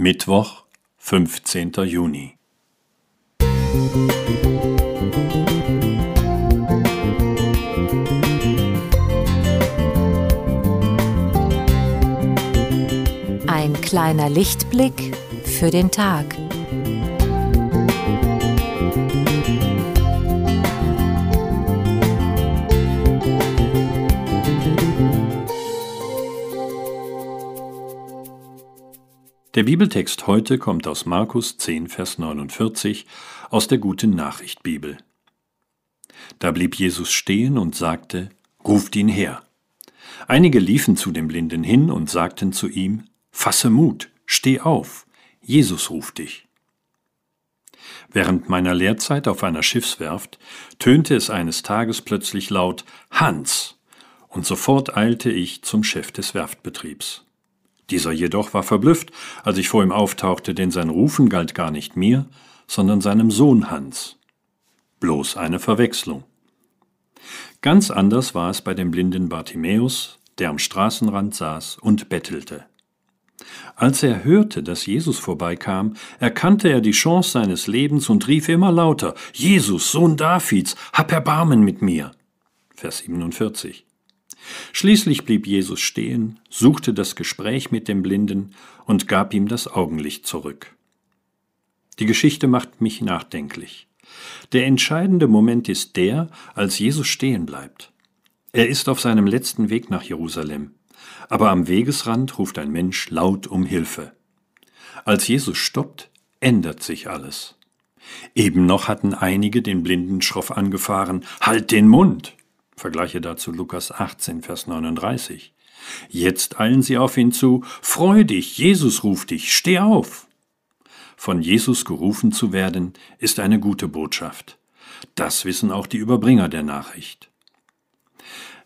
Mittwoch, 15. Juni. Ein kleiner Lichtblick für den Tag. Der Bibeltext heute kommt aus Markus 10, Vers 49 aus der Guten Nachricht Bibel. Da blieb Jesus stehen und sagte, Ruft ihn her. Einige liefen zu dem Blinden hin und sagten zu ihm, Fasse Mut, steh auf, Jesus ruft dich. Während meiner Lehrzeit auf einer Schiffswerft tönte es eines Tages plötzlich laut Hans, und sofort eilte ich zum Chef des Werftbetriebs. Dieser jedoch war verblüfft, als ich vor ihm auftauchte, denn sein Rufen galt gar nicht mir, sondern seinem Sohn Hans. Bloß eine Verwechslung. Ganz anders war es bei dem blinden Bartimäus, der am Straßenrand saß und bettelte. Als er hörte, dass Jesus vorbeikam, erkannte er die Chance seines Lebens und rief immer lauter, Jesus, Sohn Davids, hab Erbarmen mit mir. Vers 47. Schließlich blieb Jesus stehen, suchte das Gespräch mit dem Blinden und gab ihm das Augenlicht zurück. Die Geschichte macht mich nachdenklich. Der entscheidende Moment ist der, als Jesus stehen bleibt. Er ist auf seinem letzten Weg nach Jerusalem, aber am Wegesrand ruft ein Mensch laut um Hilfe. Als Jesus stoppt, ändert sich alles. Eben noch hatten einige den Blinden schroff angefahren, Halt den Mund! Vergleiche dazu Lukas 18, Vers 39. Jetzt eilen sie auf ihn zu, Freu dich, Jesus ruft dich, steh auf. Von Jesus gerufen zu werden, ist eine gute Botschaft. Das wissen auch die Überbringer der Nachricht.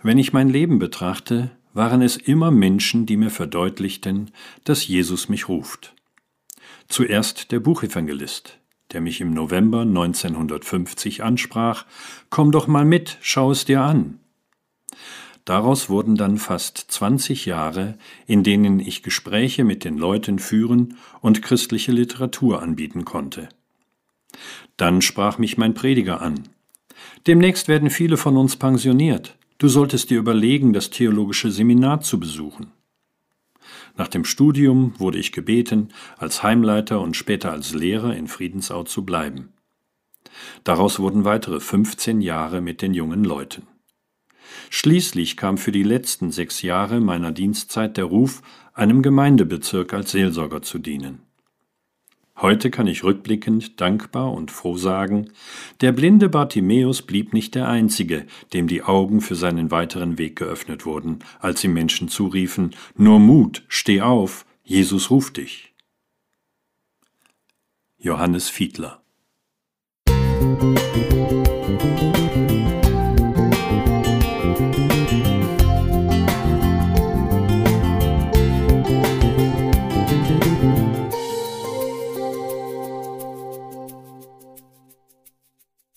Wenn ich mein Leben betrachte, waren es immer Menschen, die mir verdeutlichten, dass Jesus mich ruft. Zuerst der Buchevangelist, der mich im November 1950 ansprach, Komm doch mal mit, schau es dir an. Daraus wurden dann fast 20 Jahre, in denen ich Gespräche mit den Leuten führen und christliche Literatur anbieten konnte. Dann sprach mich mein Prediger an. Demnächst werden viele von uns pensioniert. Du solltest dir überlegen, das theologische Seminar zu besuchen. Nach dem Studium wurde ich gebeten, als Heimleiter und später als Lehrer in Friedensau zu bleiben. Daraus wurden weitere 15 Jahre mit den jungen Leuten. Schließlich kam für die letzten sechs Jahre meiner Dienstzeit der Ruf, einem Gemeindebezirk als Seelsorger zu dienen. Heute kann ich rückblickend dankbar und froh sagen, der blinde Bartimäus blieb nicht der Einzige, dem die Augen für seinen weiteren Weg geöffnet wurden, als ihm Menschen zuriefen, Nur Mut, steh auf, Jesus ruft dich. Johannes Fiedler